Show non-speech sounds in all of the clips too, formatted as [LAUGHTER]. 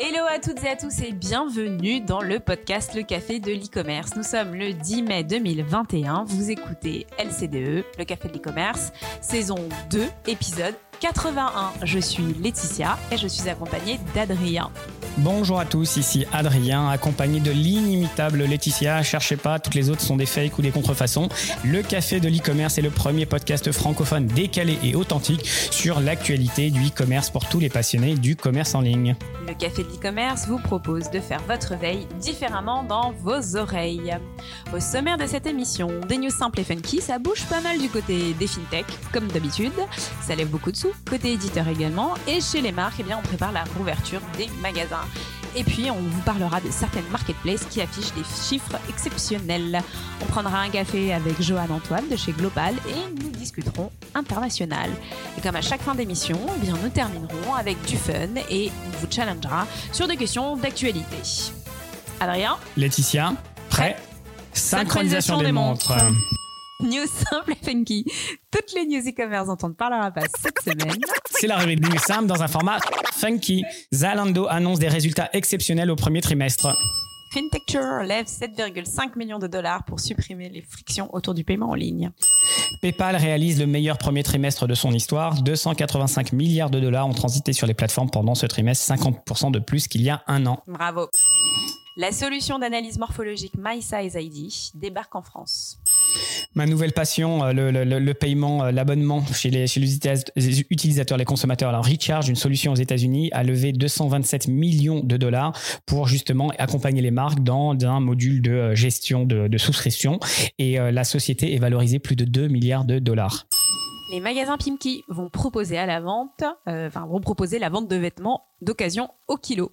Hello à toutes et à tous et bienvenue dans le podcast Le Café de l'e-commerce. Nous sommes le 10 mai 2021. Vous écoutez LCDE, le Café de l'e-commerce, saison 2, épisode 81. Je suis Laetitia et je suis accompagnée d'Adrien. Bonjour à tous, ici Adrien, accompagné de l'inimitable Laetitia. Cherchez pas, toutes les autres sont des fakes ou des contrefaçons. Le Café de l'e-commerce est le premier podcast francophone décalé et authentique sur l'actualité du e-commerce pour tous les passionnés du commerce en ligne. Le Café de l'e-commerce vous propose de faire votre veille différemment dans vos oreilles. Au sommaire de cette émission, des news simples et funky, ça bouge pas mal du côté des fintech, comme d'habitude. Ça lève beaucoup de sous, côté éditeur également. Et chez les marques, eh on prépare la rouverture des magasins. Et puis, on vous parlera de certaines marketplaces qui affichent des chiffres exceptionnels. On prendra un café avec Johan Antoine de chez Global et nous discuterons international. Et comme à chaque fin d'émission, eh bien, nous terminerons avec du fun et on vous challengera sur des questions d'actualité. Adrien Laetitia, prêt? Synchronisation des montres. [LAUGHS] News simple et funky. Toutes les news e-commerce dont on ne parlera pas cette semaine. C'est la rubrique News simple dans un format funky. Zalando annonce des résultats exceptionnels au premier trimestre. FinTecture lève 7,5 millions de dollars pour supprimer les frictions autour du paiement en ligne. PayPal réalise le meilleur premier trimestre de son histoire. 285 milliards de dollars ont transité sur les plateformes pendant ce trimestre, 50% de plus qu'il y a un an. Bravo. La solution d'analyse morphologique MySizeID débarque en France. Ma nouvelle passion, euh, le, paiement, euh, l'abonnement chez les, utilisateurs, les consommateurs. Alors, Recharge, une solution aux États-Unis, a levé 227 millions de dollars pour justement accompagner les marques dans un module de euh, gestion de, souscription. Et la société est valorisée plus de 2 milliards de dollars. Les magasins Pimki vont proposer à la vente, enfin vont proposer la vente de vêtements d'occasion au kilo.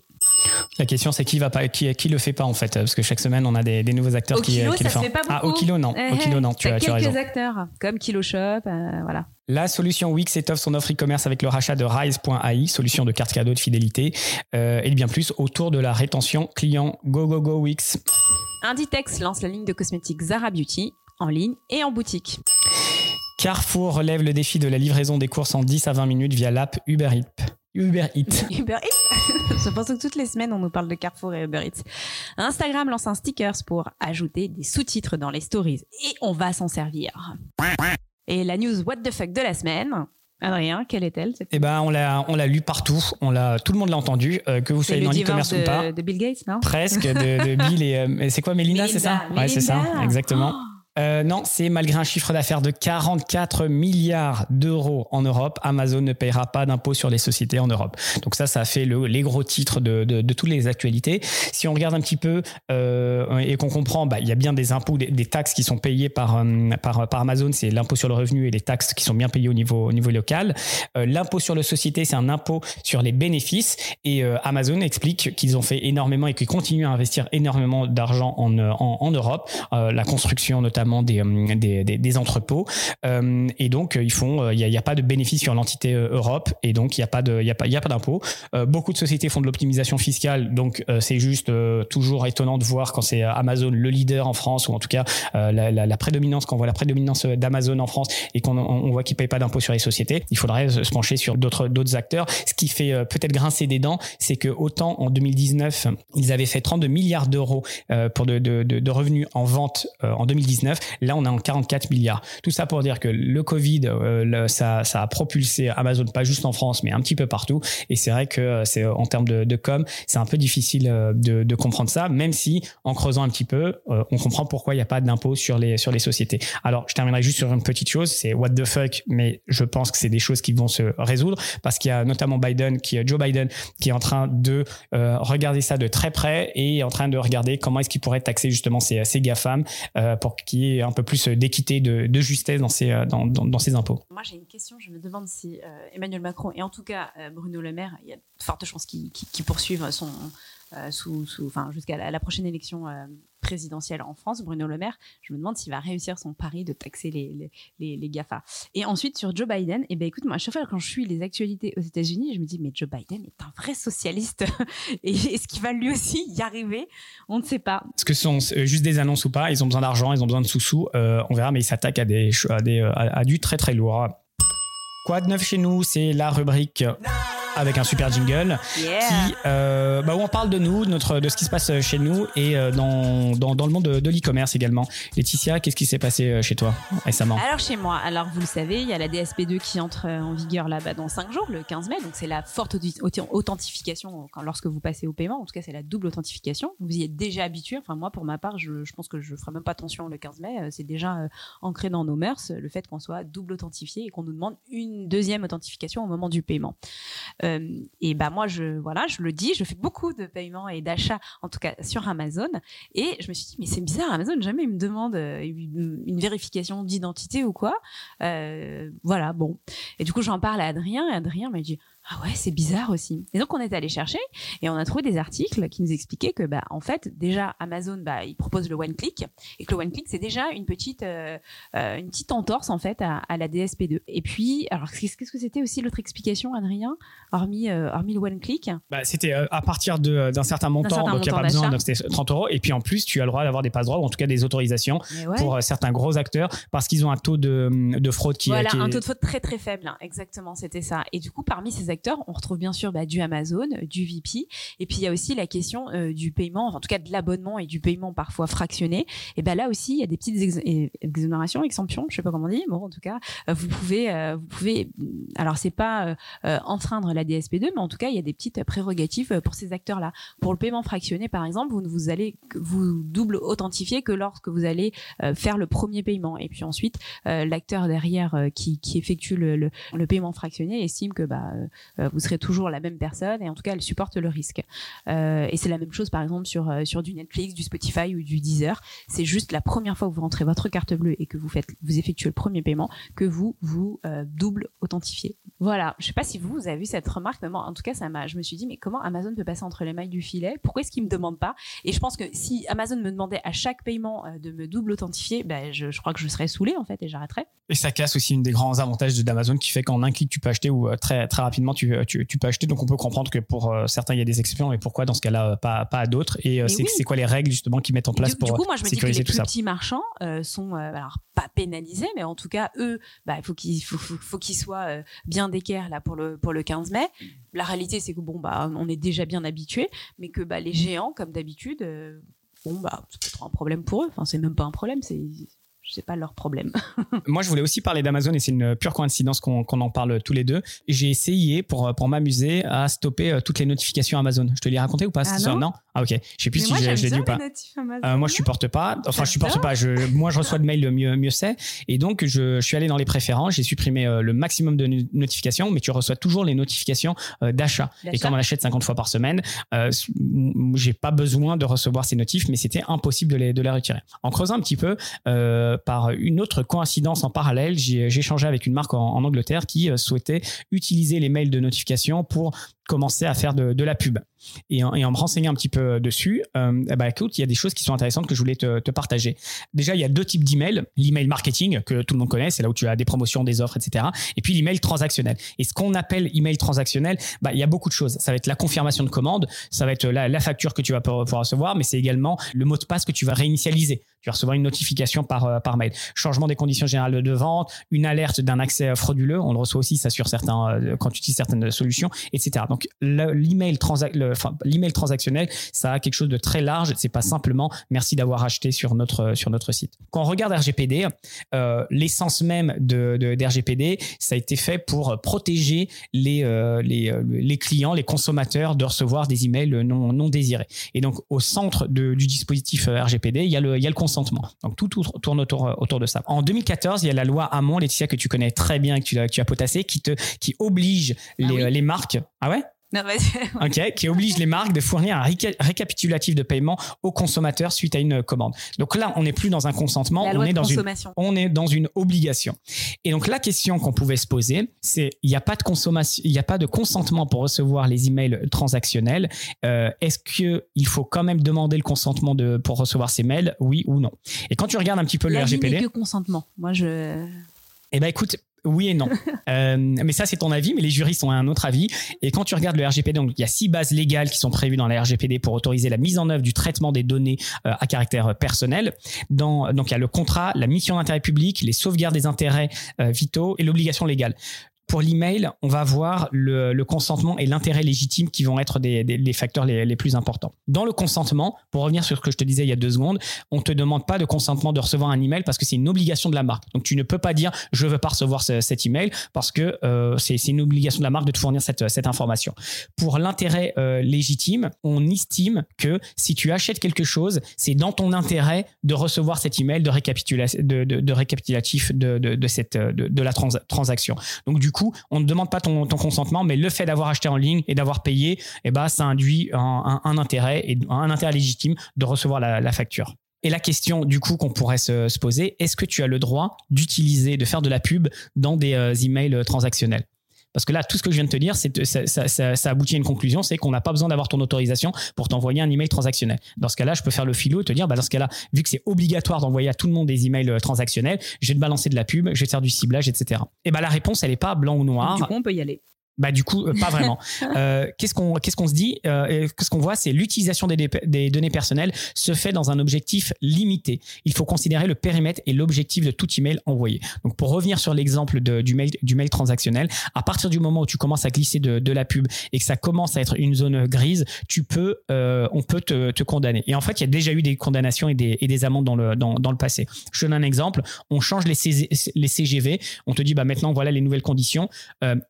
La question, c'est qui va pas, qui, qui le fait pas en fait, parce que chaque semaine on a des, des nouveaux acteurs Au qui, kilo, qui ça le se font. fait pas beaucoup. ah, au kilo non, Eh, au kilo non, tu as, tu as quelques raison. acteurs comme Kiloshop, euh, voilà. La solution Wix étoffe son offre e-commerce avec le rachat de Rise.ai, solution de carte cadeau de fidélité, euh, et bien plus autour de la rétention client. Go go go Wix. Inditex lance la ligne de cosmétiques Zara Beauty en ligne et en boutique. Carrefour relève le défi de la livraison des courses en 10 à 20 minutes via l'app Uber Eats. Uber Eats. [LAUGHS] Uber Eats? [LAUGHS] Je pense que toutes les semaines, on nous parle de Carrefour et Uber Eats. Instagram lance un stickers pour ajouter des sous-titres dans les stories. Et on va s'en servir. Et la news What the fuck de la semaine. Adrien, quelle est-elle Eh ben, on l'a, on l'a lu partout. On l'a, tout le monde l'a entendu, euh, que vous soyez dans l'e-commerce ou pas. de, de Bill Gates, non? Presque de, de [LAUGHS] Bill et euh, c'est quoi Mélina, c'est ça? Ouais, c'est ça, exactement. Oh, Euh, non, c'est malgré un chiffre d'affaires de 44 milliards d'euros en Europe, Amazon ne payera pas d'impôt sur les sociétés en Europe. Donc ça, ça fait le, les gros titres de, de, toutes les actualités. Si on regarde un petit peu euh, et qu'on comprend, bah, il y a bien des impôts, des, taxes qui sont payées par, euh, par, par Amazon, c'est l'impôt sur le revenu et les taxes qui sont bien payées au niveau, au niveau local. L'impôt sur les sociétés, c'est un impôt sur les bénéfices. Et Amazon explique qu'ils ont fait énormément et qu'ils continuent à investir énormément d'argent en, en, en Europe, la construction notamment des, euh, des, entrepôts. Euh, et donc, euh, ils font, euh, il n'y a, pas de bénéfice sur l'entité euh, Europe et donc il n'y a pas de, il d'impôt. Euh, beaucoup de sociétés font de l'optimisation fiscale, donc euh, c'est juste euh, toujours étonnant de voir quand c'est euh, Amazon le leader en France ou en tout cas euh, la, prédominance, quand on voit la prédominance euh, d'Amazon en France et qu'on on voit qu'ils payent pas d'impôt sur les sociétés, il faudrait se pencher sur d'autres acteurs. Ce qui fait euh, peut-être grincer des dents, c'est que autant en 2019 ils avaient fait 32 milliards d'euros euh, pour de, revenus en vente euh, en 2019, là on est en 44 milliards. Tout ça pour dire que le Covid, euh, ça, a propulsé Amazon pas juste en France, mais un petit peu partout. Et c'est vrai que euh, en termes de, com, c'est un peu difficile euh, de, comprendre ça, même si en creusant un petit peu, on comprend pourquoi il n'y a pas d'impôt sur les sur les sociétés. Alors, je terminerai juste sur une petite chose, c'est what the fuck, mais je pense que c'est des choses qui vont se résoudre parce qu'il y a notamment Biden, qui Joe Biden, qui est en train de regarder ça de très près et en train de regarder comment est-ce qu'il pourrait taxer justement ces, ces GAFAM pour y ait un peu plus d'équité, de, de justesse dans ces, euh, dans, dans, dans ces impôts. Moi, j'ai une question. Je me demande si euh, Emmanuel Macron et en tout cas euh, Bruno Le Maire, il y a de fortes chances qu'ils qu'ils poursuivent euh, sous, sous- jusqu'à la, la prochaine élection euh, présidentielle en France, Bruno Le Maire. Je me demande s'il va réussir son pari de taxer les, les, les, GAFA. Et ensuite, sur Joe Biden, eh ben, écoute, moi, à chaque fois quand je suis les actualités aux États-Unis, je me dis, mais Joe Biden est un vrai socialiste. [LAUGHS] et est-ce qu'il va lui aussi y arriver? On ne sait pas. Est-ce que ce sont euh, juste des annonces ou pas? Ils ont besoin d'argent, ils ont besoin de sous-sous. euh, on verra, mais ils s'attaquent à, des, à, des, à, à du très très lourd. Quoi de neuf chez nous? C'est la rubrique avec un super jingle qui, euh, bah, où on parle de nous, de, notre, de ce qui se passe chez nous et euh, dans, dans, dans, le monde de, de l'e-commerce également. Laetitia, qu'est-ce qui s'est passé euh, chez toi récemment? Alors chez moi, alors vous le savez, il y a la DSP2 qui entre en vigueur là-bas dans 5 jours, le 15 mai, donc c'est la forte authentification quand, lorsque vous passez au paiement, en tout cas c'est la double authentification. Vous y êtes déjà habitué, enfin moi pour ma part, je, je pense que je ferai même pas attention le 15 mai, c'est déjà ancré dans nos mœurs le fait qu'on soit double authentifié et qu'on nous demande une deuxième authentification au moment du paiement. Euh, et bah moi, je voilà, je le dis, je fais beaucoup de paiements et d'achats, en tout cas sur Amazon. Et je me suis dit, mais c'est bizarre, Amazon jamais il me demande euh, une, vérification d'identité ou quoi. Euh, voilà, bon. Et du coup, j'en parle à Adrien et Adrien m'a dit, ah ouais, c'est bizarre aussi. Et donc on est allé chercher et on a trouvé des articles qui nous expliquaient que bah en fait déjà Amazon bah il propose le one click et que le one click c'est déjà une petite euh, euh, une petite entorse en fait à, à, la DSP2. Et puis alors qu'est-ce que c'était aussi l'autre explication Adrien hormis euh, hormis le one click? Bah, c'était à partir d'un certain montant donc il n'y a pas besoin de 30 euros et puis en plus tu as le droit d'avoir des passe droits ou en tout cas des autorisations pour certains gros acteurs parce qu'ils ont un taux de, de fraude qui voilà qui un taux de fraude très très faible hein. exactement c'était ça. Et du coup parmi ces on retrouve bien sûr bah, du Amazon, du VP, et puis il y a aussi la question euh, du paiement, en tout cas de l'abonnement et du paiement parfois fractionné. Et ben là aussi, il y a des petites exonérations, exemptions, je sais pas comment on dit. Bon, en tout cas, euh, vous pouvez, euh, vous pouvez. Alors c'est pas enfreindre la DSP2, mais en tout cas, il y a des petites prérogatives pour ces acteurs-là. Pour le paiement fractionné, par exemple, vous ne vous allez vous double authentifier que lorsque vous allez faire le premier paiement, et puis ensuite l'acteur derrière qui, qui effectue le, le, le, paiement fractionné estime que bah vous serez toujours la même personne et en tout cas elle supporte le risque. Euh, et c'est la même chose par exemple sur euh, sur du Netflix, du Spotify ou du Deezer. C'est juste la première fois que vous rentrez votre carte bleue et que vous faites vous effectuez le premier paiement que vous vous euh, double authentifiez. Voilà. Je sais pas si vous, vous avez vu cette remarque, mais moi en tout cas ça m'a. Je me suis dit mais comment Amazon peut passer entre les mailles du filet? Pourquoi est-ce qu'il me demande pas? Et je pense que si Amazon me demandait à chaque paiement de me double authentifier, ben je, je crois que je serais saoulée en fait et j'arrêterais. Et ça casse aussi une des grands avantages d'Amazon qui fait qu'en un clic tu peux acheter ou très très rapidement tu, tu, tu peux acheter. Donc on peut comprendre que pour euh, certains, il y a des exceptions, mais pourquoi dans ce cas-là, euh, pas, pas à d'autres? Et euh, c'est quoi les règles justement qu'ils mettent en place pour du coup, moi, je me dis que les plus petits marchands sont alors pas pénalisés, mais en tout cas, eux, bah, il faut qu'ils faut, faut, qu'ils soient bien d'équerre là pour le pour le 15 mai. La réalité, c'est que bon, bah, on est déjà bien habitué, mais que bah, les géants, comme d'habitude, bon, bah, c'est peut-être un problème pour eux. Enfin, c'est même pas un problème, c'est c'est pas leur problème. [LAUGHS] Moi, je voulais aussi parler d'Amazon et c'est une pure coïncidence qu'on en parle tous les deux. J'ai essayé pour, pour m'amuser à stopper euh, toutes les notifications Amazon. Je te l'ai raconté ou pas ah non, non ah ok. Je sais plus si je, l'ai dit ou pas. Euh, moi je supporte pas. Enfin je supporte pas. Je, moi je reçois de mails mieux mieux c'est. Et donc je, je, suis allé dans les préférences. J'ai supprimé euh, le maximum de notifications, mais tu reçois toujours les notifications euh, d'achat. Et comme on achète 50 fois par semaine, j'ai pas besoin de recevoir ces notifs, mais c'était impossible de les de les retirer. En creusant un petit peu, par une autre coïncidence en parallèle, j'ai échangé avec une marque en, en Angleterre qui souhaitait utiliser les mails de notification pour commencer à faire de, de la pub. Et en, me renseignant un petit peu dessus, euh, bah écoute, il y a des choses qui sont intéressantes que je voulais te, partager. Déjà, il y a deux types d'emails. L'email marketing, que tout le monde connaît, c'est là où tu as des promotions, des offres, etc. Et puis l'email transactionnel. Et ce qu'on appelle email transactionnel, bah, il y a beaucoup de choses. Ça va être la confirmation de commande, ça va être la, la facture que tu vas pouvoir recevoir, mais c'est également le mot de passe que tu vas réinitialiser. Tu vas recevoir une notification par, euh, par mail. Changement des conditions générales de vente, une alerte d'un accès frauduleux. On le reçoit aussi, ça, sur certains, euh, quand tu utilises certaines solutions, etc. Donc, l'email enfin, l'email transactionnel, ça a quelque chose de très large. C'est pas simplement merci d'avoir acheté sur notre sur notre site. Quand on regarde RGPD, euh, l'essence même de, de RGPD, ça a été fait pour protéger les euh, les, euh, les clients, les consommateurs de recevoir des emails non non désirés. Et donc au centre de, du dispositif euh, RGPD, il y a le il y a le consentement. Donc tout, tourne autour autour de ça. En 2014, il y a la loi Hamon, Laetitia que tu connais très bien et que tu as, tu as potassé, qui te qui oblige ah les, les marques. Ah ouais? Non, [LAUGHS] ok, qui oblige les marques de fournir un récapitulatif de paiement aux consommateurs suite à une commande. Donc là, on n'est plus dans un consentement, on est dans une, on est dans une obligation. Et donc la question qu'on pouvait se poser, c'est il n'y a pas de consommation, il n'y a pas de consentement pour recevoir les emails transactionnels. Euh, Est-ce que il faut quand même demander le consentement de pour recevoir ces mails, oui ou non? Et quand tu regardes un petit peu le RGPD, que consentement. Moi, je. Eh ben écoute, oui et non. [LAUGHS] euh, mais ça, c'est ton avis, mais les juristes ont un autre avis. Et quand tu regardes le RGPD, donc il y a six bases légales qui sont prévues dans la RGPD pour autoriser la mise en œuvre du traitement des données euh, à caractère personnel. Dans, donc il y a le contrat, la mission d'intérêt public, les sauvegardes des intérêts euh, vitaux et l'obligation légale pour l'email, on va voir le, consentement et l'intérêt légitime qui vont être des, facteurs les, plus importants. Dans le consentement, pour revenir sur ce que je te disais il y a deux secondes, on te demande pas de consentement de recevoir un email parce que c'est une obligation de la marque. Donc tu ne peux pas dire je veux pas recevoir cet email parce que euh, c'est une obligation de la marque de te fournir cette, information. Pour l'intérêt euh, légitime, on estime que si tu achètes quelque chose, c'est dans ton intérêt de recevoir cet email de, de, récapitulatif de, la transaction. Donc du coup, on ne demande pas ton, consentement, mais le fait d'avoir acheté en ligne et d'avoir payé, eh ben, ça induit un, intérêt et un intérêt légitime de recevoir la, facture. Et la question du coup qu'on pourrait se, poser, est-ce que tu as le droit d'utiliser, de faire de la pub dans des euh, emails transactionnels? Parce que là, tout ce que je viens de te dire, ça, aboutit à une conclusion, c'est qu'on n'a pas besoin d'avoir ton autorisation pour t'envoyer un email transactionnel. Dans ce cas-là, je peux faire le filou et te dire, bah, dans ce cas-là, vu que c'est obligatoire d'envoyer à tout le monde des emails euh, transactionnels, je vais te balancer de la pub, je vais te faire du ciblage, etc. Et bah, la réponse, elle n'est pas blanc ou noir. Du coup, on peut y aller. Bah du coup, euh, pas vraiment. [LAUGHS] Euh, qu'est-ce qu'on qu'est-ce qu'on se dit euh, Qu'est-ce qu'on voit C'est l'utilisation des, des, données personnelles se fait dans un objectif limité. Il faut considérer le périmètre et l'objectif de tout email envoyé. Donc pour revenir sur l'exemple du mail du mail transactionnel, à partir du moment où tu commences à glisser de, de la pub et que ça commence à être une zone grise, tu peux on peut te, te, condamner. Et en fait, il y a déjà eu des condamnations et des, et des amendes dans le dans, dans le passé. Je donne un exemple. On change les, les CGV. On te dit bah maintenant voilà les nouvelles conditions.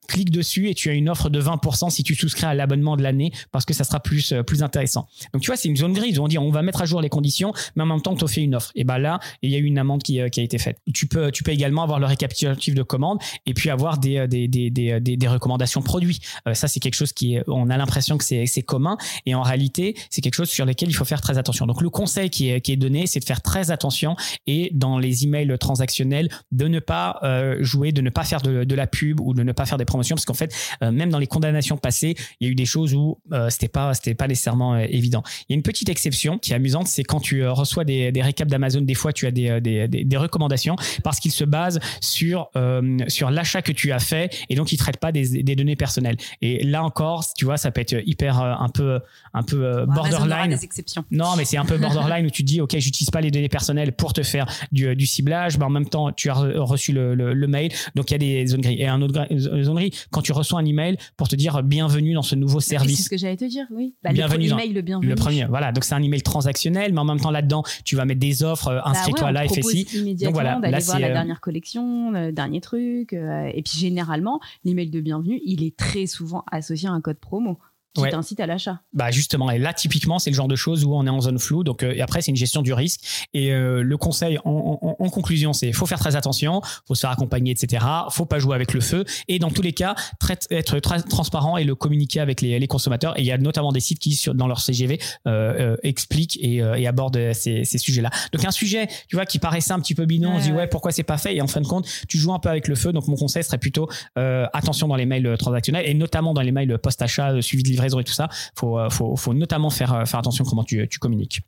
clique dessus et tu as une offre de 20% si tu souscris à l'abonnement de l'année parce que ça sera plus, euh, plus intéressant. Donc, tu vois, c'est une zone grise on dit on va mettre à jour les conditions, mais en même temps, on te fait une offre. Et bah là, il y a eu une amende qui, euh, qui, a été faite. Tu peux, tu peux également avoir le récapitulatif de commande et puis avoir des, euh, des, des, des, des recommandations produits. ça, c'est quelque chose qui est, on a l'impression que c'est, c'est commun et en réalité, c'est quelque chose sur lequel il faut faire très attention. Donc, le conseil qui est, qui est donné, c'est de faire très attention et dans les emails transactionnels, de ne pas jouer, de ne pas faire de, de la pub ou de ne pas faire des promotions parce qu'en fait, euh, même dans les condamnations passées, il y a eu des choses où euh, c'était pas c'était pas nécessairement euh, évident. Il y a une petite exception qui est amusante, c'est quand tu reçois des, des récaps d'Amazon, des fois tu as des, des, des, recommandations parce qu'ils se basent sur sur l'achat que tu as fait et donc ils traitent pas des, des données personnelles. Et là encore, tu vois, ça peut être hyper un peu un peu borderline. Des exceptions. Non, mais c'est un peu borderline où tu dis ok, j'utilise pas les données personnelles pour te faire du, du ciblage, mais en même temps tu as reçu le, le, mail, donc il y a des zones grises. Et un autre zone grise, quand tu reçois un email pour te dire bienvenue dans ce nouveau service. C'est ce que j'allais te dire, oui. Bah, bienvenue le email, le bienvenu. Le premier, voilà. Donc c'est un email transactionnel, mais en même temps là-dedans, tu vas mettre des offres, euh, bah inscris-toi à la FSI. Donc voilà, d'aller voir la euh, dernière collection, le dernier truc. Euh, et puis généralement, l'email de bienvenue, il est très souvent associé à un code promo qui t'incite à l'achat. Bah justement, et là typiquement, c'est le genre de choses où on est en zone floue. Donc euh, et après, c'est une gestion du risque. Et euh, le conseil en, en, en conclusion, c'est faut faire très attention, faut se faire accompagner, etc. Faut pas jouer avec le feu. Et dans tous les cas, être très transparent et le communiquer avec les, les, consommateurs. Et il y a notamment des sites qui, sur, dans leur CGV, euh, euh, expliquent et, et abordent ces, ces sujets-là. Donc un sujet, tu vois, qui paraissait un petit peu bidon, on se dit ouais, pourquoi c'est pas fait? Et en fin de compte, tu joues un peu avec le feu. Donc mon conseil serait plutôt attention dans les mails transactionnels et notamment dans les mails post-achat, suivi de livraison et tout ça, faut, euh, faut, notamment faire, euh, attention comment tu, tu communiques.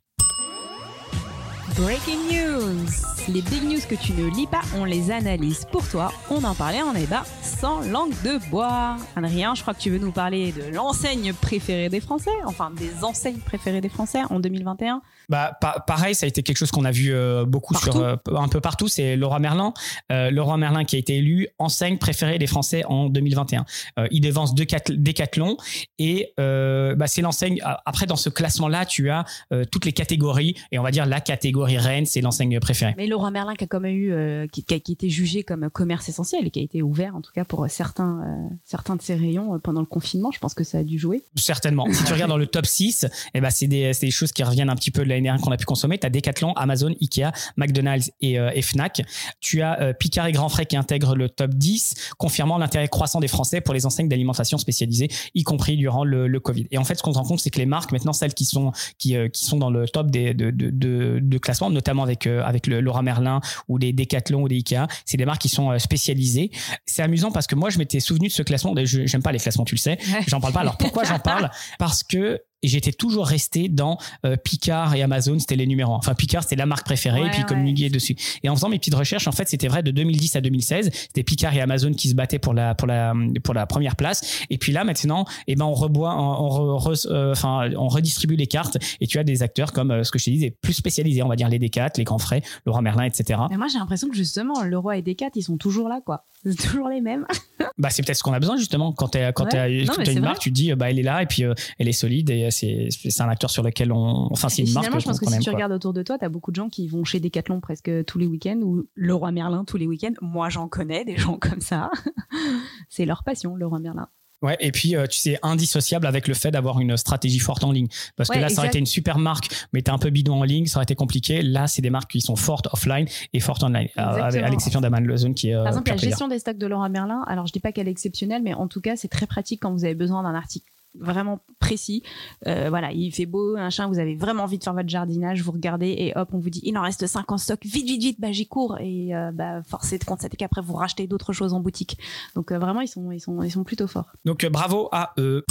Breaking news Les big news que tu ne lis pas, on les analyse pour toi. On en parlait en débat sans langue de bois. Adrien, je crois que tu veux nous parler de l'enseigne préférée des Français, enfin des enseignes préférées des Français en 2021 bah, pareil, ça a été quelque chose qu'on a vu euh, beaucoup sur euh, un peu partout. C'est Laura Merlin, euh, Laura Merlin qui a été élu enseigne préférée des Français en 2021. il dévance Decathlon et bah, c'est l'enseigne. Après, dans ce classement-là, tu as toutes les catégories et on va dire la catégorie reine, c'est l'enseigne préférée. Mais Laura Merlin qui a quand même eu, qui, qui, a été jugé comme commerce essentiel et qui a été ouvert en tout cas pour certains, certains de ses rayons pendant le confinement. Je pense que ça a dû jouer. Certainement. si tu regardes dans le top 6, et eh ben c'est des, des choses qui reviennent un petit peu de l'année qu'on a pu consommer. Tu as Decathlon, Amazon, Ikea, McDonald's et, euh, Fnac. Tu as euh, Picard et Grand Frais qui intègrent le top 10, confirmant l'intérêt croissant des Français pour les enseignes d'alimentation spécialisées, y compris durant le, Covid. Et en fait, ce qu'on se rend compte, c'est que les marques, maintenant, celles qui sont, qui, euh, qui sont dans le top des, de, de, de, classement, notamment avec, avec le Laura Merlin ou des Decathlon ou des Ikea, c'est des marques qui sont spécialisées. C'est amusant parce que moi, je m'étais souvenu de ce classement. J'aime pas les classements, tu le sais. J'en parle pas. Alors pourquoi j'en [LAUGHS] parle? Parce que et j'étais toujours resté dans euh, Picard et Amazon, c'était les numéros. Enfin, Picard, c'était la marque préférée, et puis communiquer dessus. Et en faisant mes petites recherches, en fait, c'était vrai de 2010 à 2016. C'était Picard et Amazon qui se battaient pour la, pour la, pour la première place. Et puis là, maintenant, eh ben, on reboit, on, euh, enfin, on redistribue les cartes et tu as des acteurs comme euh, ce que je te disais, plus spécialisés, on va dire les D4, les grands frais, Laurent Merlin, etc. Mais moi, j'ai l'impression que justement, le roi et D4, ils sont toujours là, quoi. [LAUGHS] C'est toujours les mêmes. [LAUGHS] bah, c'est peut-être ce qu'on a besoin, justement. Quand tu quand as, une marque, tu te dis, bah, elle est là et puis elle est solide et c'est un acteur sur lequel on. Enfin, c'est une marque. je pense que si tu regardes autour de toi, tu as beaucoup de gens qui vont chez Decathlon presque tous les week-ends ou le roi Merlin tous les week-ends. Moi, j'en connais des gens comme ça. [LAUGHS] c'est leur passion, le roi Merlin. Ouais, et puis euh, tu sais, indissociable avec le fait d'avoir une stratégie forte en ligne. Parce que là, ça aurait été une super marque, mais t'es un peu bidon en ligne, ça aurait été compliqué. Là, c'est des marques qui sont fortes offline et fortes online, à, l'exception d'Amazon qui est. Par exemple, la gestion des stocks de Laurent Merlin, alors je dis pas qu'elle est exceptionnelle, mais en tout cas, c'est très pratique quand vous avez besoin d'un article vraiment précis. Euh, voilà, il fait beau, un chien, vous avez vraiment envie de faire votre jardinage, vous regardez et hop, on vous dit il en reste 5 en stock, vite, vite, vite, bah j'y cours et euh, bah forcez de constater qu'après vous rachetez d'autres choses en boutique. Donc euh, vraiment, ils sont, ils sont, ils sont plutôt forts. Donc bravo à eux.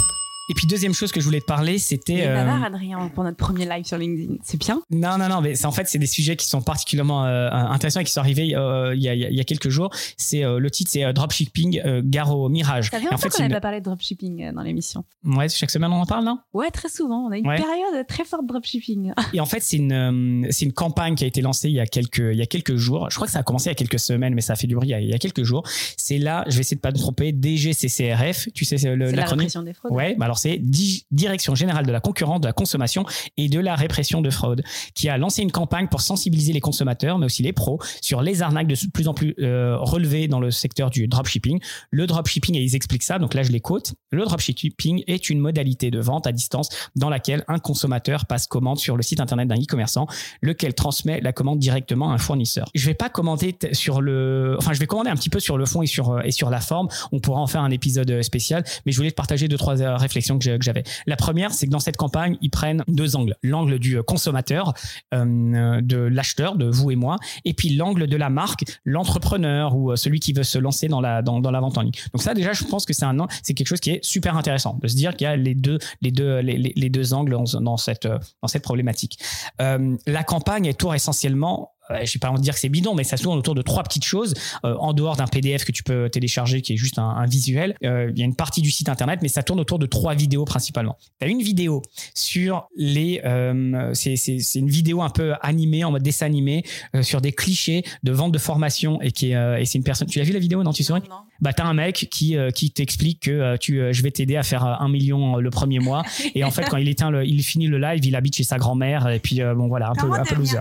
Et puis deuxième chose que je voulais te parler, c'était. Euh... Adrien, pour notre premier live sur LinkedIn. C'est bien? Non, non, non, mais en fait, c'est des sujets qui sont particulièrement euh, intéressants et qui sont arrivés euh, il, y a, il, y a, quelques jours. C'est euh, le titre, c'est Dropshipping Garo Mirage. Ça fait longtemps en fait, qu'on n'avait pas parlé de dropshipping dans l'émission? Ouais, chaque semaine on en parle, non? Ouais, très souvent. On a une période très forte de dropshipping. [LAUGHS] et en fait, c'est une, c'est une campagne qui a été lancée il y a quelques, il y a quelques jours. Je crois que ça a commencé il y a quelques semaines, mais ça a fait du bruit il y a, quelques jours. C'est là, je vais essayer de pas me tromper, DGCCRF. Tu sais, le, la répression des fraudes. Ouais, bah alors c'est Direction générale de la concurrence, de la consommation et de la répression de fraude, qui a lancé une campagne pour sensibiliser les consommateurs, mais aussi les pros, sur les arnaques de plus en plus euh, relevées dans le secteur du dropshipping. Le dropshipping, et ils expliquent ça, donc là je les quote, le dropshipping est une modalité de vente à distance dans laquelle un consommateur passe commande sur le site internet d'un e-commerçant, lequel transmet la commande directement à un fournisseur. Je vais pas commenter sur le, enfin je vais commander un petit peu sur le fond et sur et sur la forme. On pourra en faire un épisode spécial, mais je voulais te partager deux trois euh, que j'avais. La première, c'est que dans cette campagne, ils prennent deux angles. L'angle du consommateur, euh, de l'acheteur, de vous et moi, et puis l'angle de la marque, l'entrepreneur ou euh, celui qui veut se lancer dans la, dans, dans la vente en ligne. Donc ça, déjà, je pense que c'est un, c'est quelque chose qui est super intéressant de se dire qu'il y a les deux, les deux, les, les deux angles dans cette, dans cette problématique. Euh, la campagne est tour essentiellement je vais pas en dire que c'est bidon, mais ça se tourne autour de trois petites choses. Euh, en dehors d'un PDF que tu peux télécharger, qui est juste un, visuel, euh, il y a une partie du site internet, mais ça tourne autour de trois vidéos principalement. Tu as une vidéo sur les, euh, c'est une vidéo un peu animée en mode dessin animé sur des clichés de vente de formation et qui est, et c'est une personne. Tu l'as vu la vidéo Non, tu souris non, Bah t'as un mec qui qui t'explique que tu, je vais t'aider à faire un million le premier mois [LAUGHS] et en fait quand il éteint, le, il finit le live, il habite chez sa grand-mère et puis bon voilà un peu un peu loser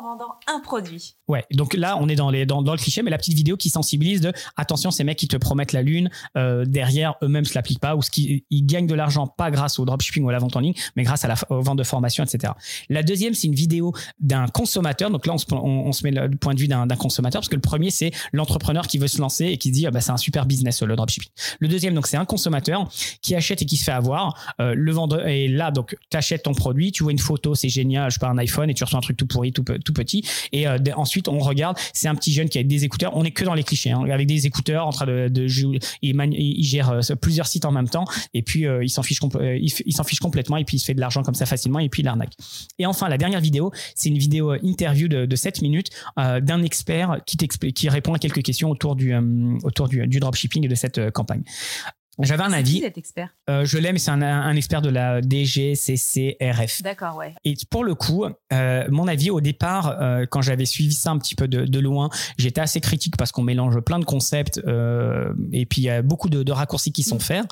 vendant un produit. Ouais, donc là, on est dans, les, dans, le cliché, mais la petite vidéo qui sensibilise de attention, ces mecs qui te promettent la lune, euh, derrière, eux-mêmes se l'appliquent pas, ou ce qui, ils gagnent de l'argent pas grâce au dropshipping ou à la vente en ligne, mais grâce à la vente de formation, etc. La deuxième, c'est une vidéo d'un consommateur. Donc là, on se, met le point de vue d'un consommateur, parce que le premier, c'est l'entrepreneur qui veut se lancer et qui se dit, ah bah, c'est un super business, le dropshipping. Le deuxième, donc, c'est un consommateur qui achète et qui se fait avoir. Euh, le vendeur, et là, donc, tu achètes ton produit, tu vois une photo, c'est génial, je pas, un iPhone, et tu reçois un truc tout pourri, tout petit. Et euh, ensuite, on regarde, c'est un petit jeune qui a des écouteurs. On est que dans les clichés, hein, avec des écouteurs en train de, jouer. Il, il, gère euh, plusieurs sites en même temps, et puis euh, il s'en fiche, il, s'en fiche complètement, et puis il se fait de l'argent comme ça facilement, et puis il arnaque. Et enfin, la dernière vidéo, c'est une vidéo interview de, de 7 minutes d'un expert qui, répond à quelques questions autour du, autour du dropshipping et de cette campagne. J'avais un avis. Qui cet expert? Euh, Je l'aime, c'est un, un, expert de la DGCCRF. D'accord, ouais. Et pour le coup, euh, mon avis au départ, euh, quand j'avais suivi ça un petit peu de, de loin, j'étais assez critique parce qu'on mélange plein de concepts et puis il y a beaucoup de, de raccourcis qui sont mm. faits.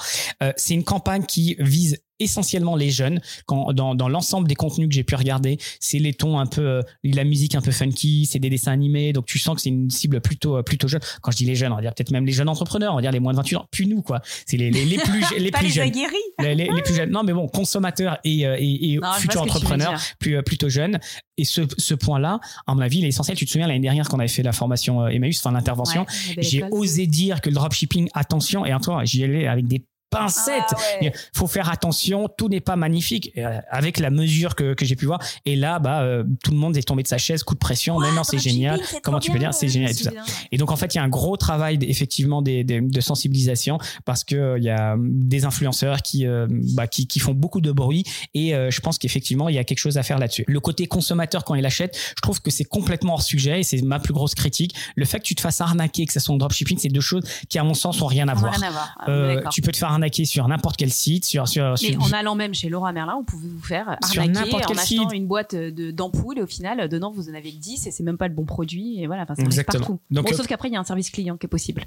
C'est une campagne qui vise essentiellement les jeunes. Quand, dans, dans l'ensemble des contenus que j'ai pu regarder, c'est les tons un peu, euh, la musique un peu funky, c'est des dessins animés, donc tu sens que c'est une cible plutôt, euh, plutôt jeune. Quand je dis les jeunes, on va dire peut-être même les jeunes entrepreneurs, on va dire les moins de 28 ans, puis nous quoi. C'est les, les, les, plus, [LAUGHS] les plus jeunes. Les, les, plus jeunes. Non mais bon, consommateurs et, euh, et, et futurs entrepreneurs, plus, plutôt jeunes. Et ce, ce point-là, à mon avis, il est essentiel. Tu te souviens l'année dernière qu'on avait fait la formation Emmaüs, enfin l'intervention, j'ai osé dire que le dropshipping, attention, et toi, j'y allais avec des pincette. Il ah faut faire attention, tout n'est pas magnifique. Euh, avec la mesure que, que j'ai pu voir, et là, bah, euh, tout le monde est tombé de sa chaise, coup de pression. non, c'est génial. Comment tu peux dire C'est génial et tout ça. Et donc en fait, il y a un gros travail effectivement des, de sensibilisation parce que euh, il y a des influenceurs qui, bah, qui, qui font beaucoup de bruit et je pense qu'effectivement il y a quelque chose à faire là-dessus. Le côté consommateur quand il achète, je trouve que c'est complètement hors sujet et c'est ma plus grosse critique. Le fait que tu te fasses arnaquer, que ça soit en dropshipping, c'est deux choses qui à mon sens ont rien à voir. Rien à voir. Ah, tu peux te faire arnaquer sur n'importe quel site, sur, sur, Mais en allant même chez Laura Merlin, on pouvait vous faire arnaquer en achetant une boîte d'ampoules et au final, dedans, vous en avez que 10 et c'est même pas le bon produit. Et voilà, enfin, ça Exactement. partout. Donc, Sauf qu'après, il y a un service client qui est possible.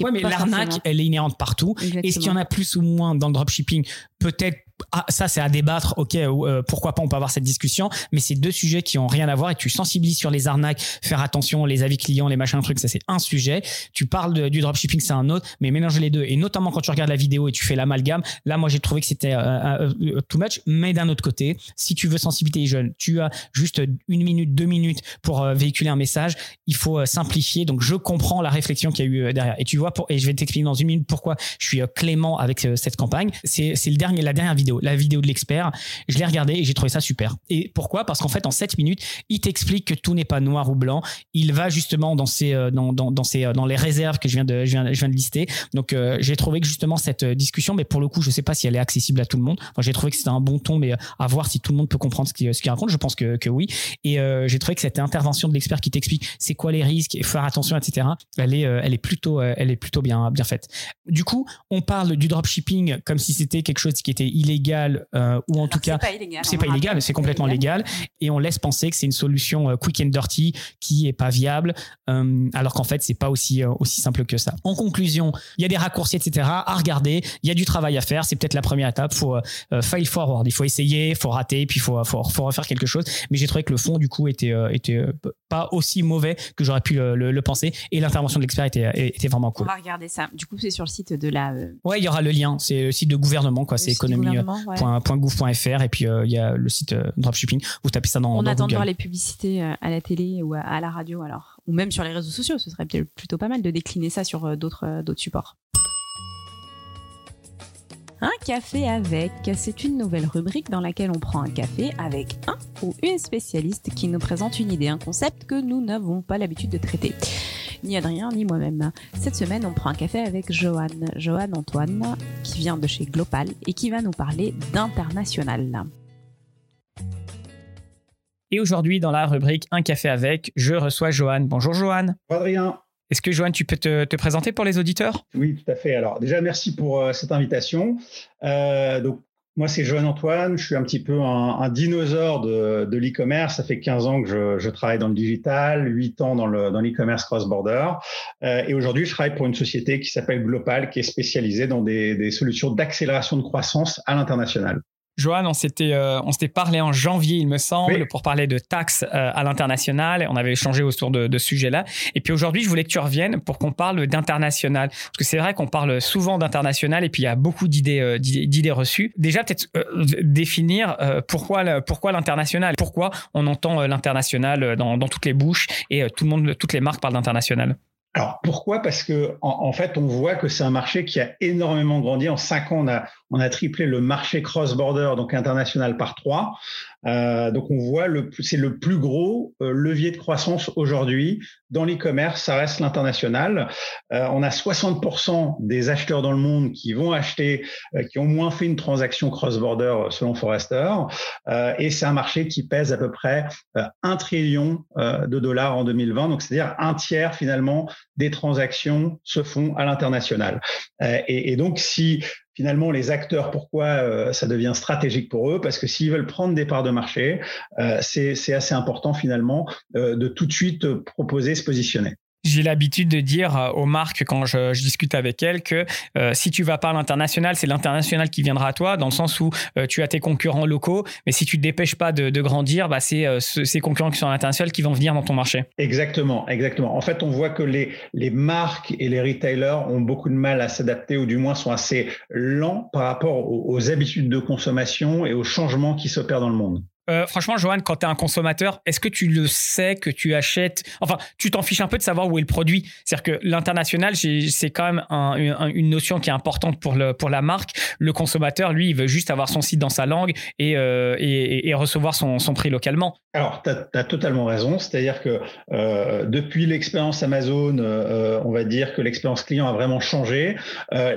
Oui, mais l'arnaque, elle est inhérente partout. Est-ce qu'il y en a plus ou moins dans le dropshipping Peut-être ah, ça c'est à débattre, ok, euh, pourquoi pas on peut avoir cette discussion, mais c'est deux sujets qui ont rien à voir et tu sensibilises sur les arnaques, faire attention, les avis clients, les machins, trucs, ça c'est un sujet. Tu parles du dropshipping, c'est un autre, mais mélanger les deux et notamment quand tu regardes la vidéo et tu fais l'amalgame, là moi j'ai trouvé que c'était euh, euh, too much, mais d'un autre côté, si tu veux sensibiliser les jeunes, tu as juste une minute, deux minutes pour véhiculer un message, il faut simplifier. Donc je comprends la réflexion qu'il y a eu derrière et tu vois pour, et je vais t'expliquer dans une minute pourquoi je suis clément avec cette campagne. C'est le dernier, la dernière vidéo la vidéo de l'expert. Je l'ai regardé et j'ai trouvé ça super. Et pourquoi? Parce qu'en fait, en 7 minutes, il t'explique que tout n'est pas noir ou blanc. Il va justement dans, ces, euh, dans, dans, dans, ces, euh, dans les réserves que je viens de, je viens, je viens de lister. Donc, euh, j'ai trouvé que justement, cette discussion, mais pour le coup, je sais pas si elle est accessible à tout le monde. J'ai trouvé que c'était un bon ton, mais à voir si tout le monde peut comprendre ce qu'il ce raconte. Je pense que, que oui. Et j'ai trouvé que cette intervention de l'expert qui t'explique c'est quoi les risques et faire attention, etc., elle est, elle est plutôt, elle est plutôt bien, bien faite. Du coup, on parle du dropshipping comme si c'était quelque chose qui était illégal euh, ou en tout cas c'est pas illégal, c'est complètement légal. et on laisse penser que c'est une solution euh, quick and dirty qui est pas viable euh, alors qu'en fait c'est pas aussi aussi simple que ça. En conclusion, il y a des raccourcis etc à regarder, il y a du travail à faire, c'est peut-être la première étape, faut fail forward, il faut essayer, faut rater, puis faut faut, faut refaire quelque chose. Mais j'ai trouvé que le fond du coup était était pas aussi mauvais que j'aurais pu le, penser et l'intervention de l'expert était, était vraiment cool. On va regarder ça. Du coup c'est sur le site de la. Ouais, il y aura le lien, c'est le site de gouvernement quoi, c'est économie .gouv.fr et puis euh, il y a le site euh, dropshipping. Vous tapez ça dans, On attend de voir les publicités euh, à la télé ou à, la radio alors, ou même sur les réseaux sociaux. Ce serait plutôt pas mal de décliner ça sur d'autres supports. Un café avec, c'est une nouvelle rubrique dans laquelle on prend un café avec un ou une spécialiste qui nous présente une idée, un concept que nous n'avons pas l'habitude de traiter ni Adrien, ni moi-même. Cette semaine, on prend un café avec Johan, Johan Antoine, qui vient de chez Global et qui va nous parler d'international. Et aujourd'hui, dans la rubrique Un café avec, je reçois Johan. Bonjour Johan. Bonjour Adrien. Est-ce que Johan, tu peux te, présenter pour les auditeurs? Oui, tout à fait. Alors déjà, merci pour euh, cette invitation. Euh, donc moi, c'est Johan Antoine. Je suis un petit peu un, dinosaure de, l'e-commerce. Ça fait 15 ans que je, je, travaille dans le digital, 8 ans dans l'e-commerce cross-border. Euh, et aujourd'hui, je travaille pour une société qui s'appelle Global, qui est spécialisée dans des, des solutions d'accélération de croissance à l'international. Johan, on s'était euh, on s'était parlé en janvier, il me semble, pour parler de taxes euh, à l'international. On avait échangé autour de, de ce sujet-là. Et puis aujourd'hui, je voulais que tu reviennes pour qu'on parle d'international, parce que c'est vrai qu'on parle souvent d'international et puis il y a beaucoup d'idées euh, d'idées reçues. Déjà, peut-être définir pourquoi pourquoi l'international, pourquoi on entend l'international dans, dans toutes les bouches et tout le monde, toutes les marques parlent d'international? Alors pourquoi? Parce que en, fait, on voit que c'est un marché qui a énormément grandi. En cinq ans, on a, on a triplé le marché cross-border, donc international, par trois. Euh, donc on voit le c'est le plus gros euh, levier de croissance aujourd'hui dans l'e-commerce, ça reste l'international. Euh, on a 60% des acheteurs dans le monde qui vont acheter, qui ont moins fait une transaction cross-border selon Forrester, et c'est un marché qui pèse à peu près un trillion de dollars en 2020. Donc c'est-à-dire un tiers finalement des transactions se font à l'international. Et, et, donc si finalement les acteurs, pourquoi euh, ça devient stratégique pour eux? Parce que s'ils veulent prendre des parts de marché, euh, c'est assez important finalement euh, de tout de suite proposer, se positionner j'ai l'habitude de dire euh, aux marques quand je, discute avec elles que euh, si tu vas pas à l'international, c'est l'international qui viendra à toi, dans le sens où euh, tu as tes concurrents locaux, mais si tu te dépêches pas de, grandir, bah, c'est ces concurrents qui sont à l'international qui vont venir dans ton marché. Exactement, exactement. En fait, on voit que les, les marques et les retailers ont beaucoup de mal à s'adapter, ou du moins sont assez lents par rapport aux, aux habitudes de consommation et aux changements qui s'opèrent dans le monde. Euh, franchement, Johan, quand tu es un consommateur, est-ce que tu le sais que tu achètes? Enfin, tu t'en fiches un peu de savoir où est le produit. C'est-à-dire que l'international, c'est quand même une notion qui est importante pour, la marque. Le consommateur, lui, il veut juste avoir son site dans sa langue et, euh, recevoir son, son, prix localement. Alors, tu as, totalement raison. C'est-à-dire que euh, depuis l'expérience Amazon, on va dire que l'expérience client a vraiment changé.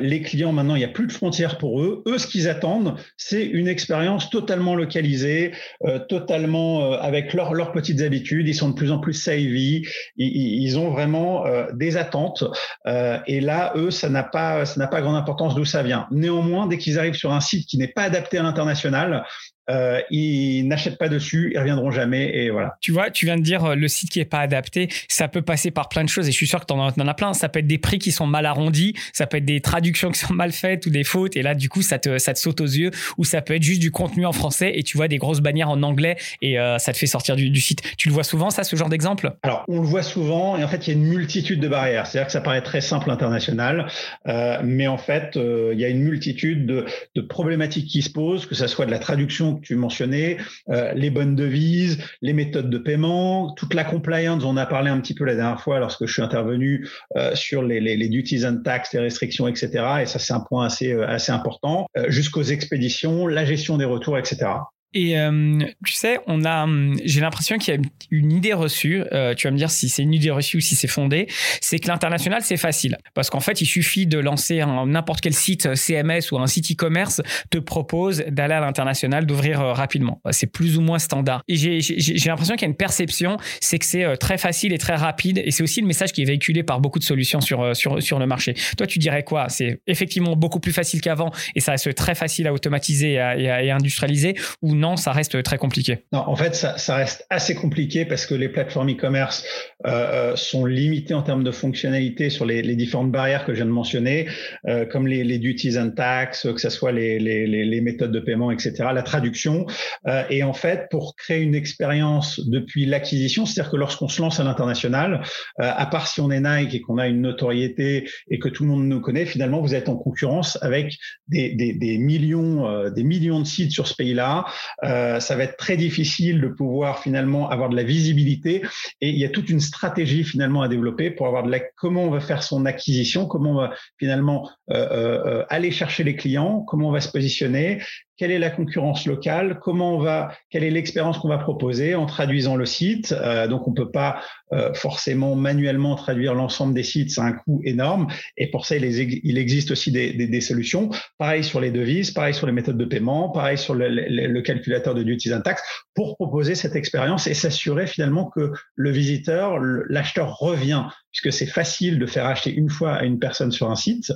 les clients, maintenant, il n'y a plus de frontières pour eux. Eux, ce qu'ils attendent, c'est une expérience totalement localisée, euh, totalement euh, avec leurs petites habitudes. Ils sont de plus en plus savvy. Ils, ils ont vraiment euh, des attentes. et là, eux, ça n'a pas, ça n'a pas grande importance d'où ça vient. Néanmoins, dès qu'ils arrivent sur un site qui n'est pas adapté à l'international, euh, ils n'achètent pas dessus, ils reviendront jamais et voilà. Tu vois, tu viens de dire euh, le site qui est pas adapté, ça peut passer par plein de choses et je suis sûr que tu en, as plein. Ça peut être des prix qui sont mal arrondis, ça peut être des traductions qui sont mal faites ou des fautes et là du coup ça te ça te saute aux yeux ou ça peut être juste du contenu en français et tu vois des grosses bannières en anglais et euh, ça te fait sortir du, du, site. Tu le vois souvent ça, ce genre d'exemple? Alors on le voit souvent et en fait il y a une multitude de barrières. C'est-à-dire que ça paraît très simple international, euh, mais en fait il y a une multitude de, de problématiques qui se posent, que ça soit de la traduction que tu mentionnais, euh, les bonnes devises, les méthodes de paiement, toute la compliance. On a parlé un petit peu la dernière fois lorsque je suis intervenu euh, sur les, les, duties and tax, les restrictions, etc. Et ça, c'est un point assez, euh, assez important, jusqu'aux expéditions, la gestion des retours, etc. Et euh, tu sais, on a, hum, j'ai l'impression qu'il y a une idée reçue. Euh, tu vas me dire si c'est une idée reçue ou si c'est fondé. C'est que l'international c'est facile parce qu'en fait il suffit de lancer n'importe quel site euh, CMS ou un site e-commerce te propose d'aller à l'international, d'ouvrir rapidement. Bah, c'est plus ou moins standard. Et j'ai, l'impression qu'il y a une perception, c'est que c'est très facile et très rapide. Et c'est aussi le message qui est véhiculé par beaucoup de solutions sur sur sur le marché. Toi, tu dirais quoi? C'est effectivement beaucoup plus facile qu'avant et ça reste très facile à automatiser et à, industrialiser non, ça reste très compliqué. Non, en fait, ça, ça reste assez compliqué parce que les plateformes e-commerce euh, euh, sont limitées en termes de fonctionnalité sur les, les différentes barrières que je viens de mentionner, euh, comme les, les, duties and tax, que ce soit les, les, méthodes de paiement, etc., la traduction. Euh, et en fait, pour créer une expérience depuis l'acquisition, c'est-à-dire que lorsqu'on se lance à l'international, euh, à part si on est Nike et qu'on a une notoriété et que tout le monde nous connaît, finalement, vous êtes en concurrence avec des, des, des millions, des millions de sites sur ce pays-là. Euh, ça va être très difficile de pouvoir finalement avoir de la visibilité et il y a toute une stratégie finalement à développer pour avoir de la comment on va faire son acquisition, comment on va finalement euh, euh, aller chercher les clients, comment on va se positionner, quelle est la concurrence locale, comment on va, quelle est l'expérience qu'on va proposer en traduisant le site. Euh, donc on peut pas euh, forcément manuellement traduire l'ensemble des sites, c'est un coût énorme. Et pour ça, il, existe aussi des, des, des, solutions. Pareil sur les devises, pareil sur les méthodes de paiement, pareil sur le calculateur de duties and tax, pour proposer cette expérience et s'assurer finalement que le visiteur, l'acheteur revient puisque c'est facile de faire acheter une fois à une personne sur un site,